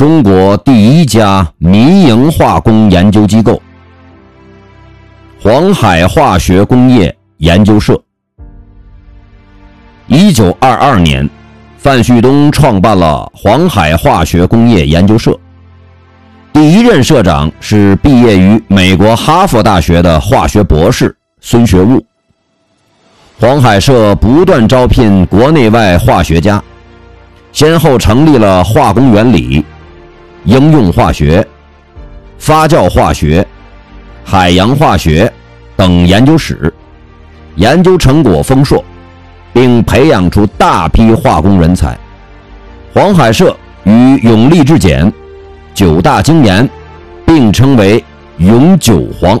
中国第一家民营化工研究机构——黄海化学工业研究社。一九二二年，范旭东创办了黄海化学工业研究社。第一任社长是毕业于美国哈佛大学的化学博士孙学悟。黄海社不断招聘国内外化学家，先后成立了化工原理。应用化学、发酵化学、海洋化学等研究室，研究成果丰硕，并培养出大批化工人才。黄海社与永利制碱、九大精研并称为“永久黄”。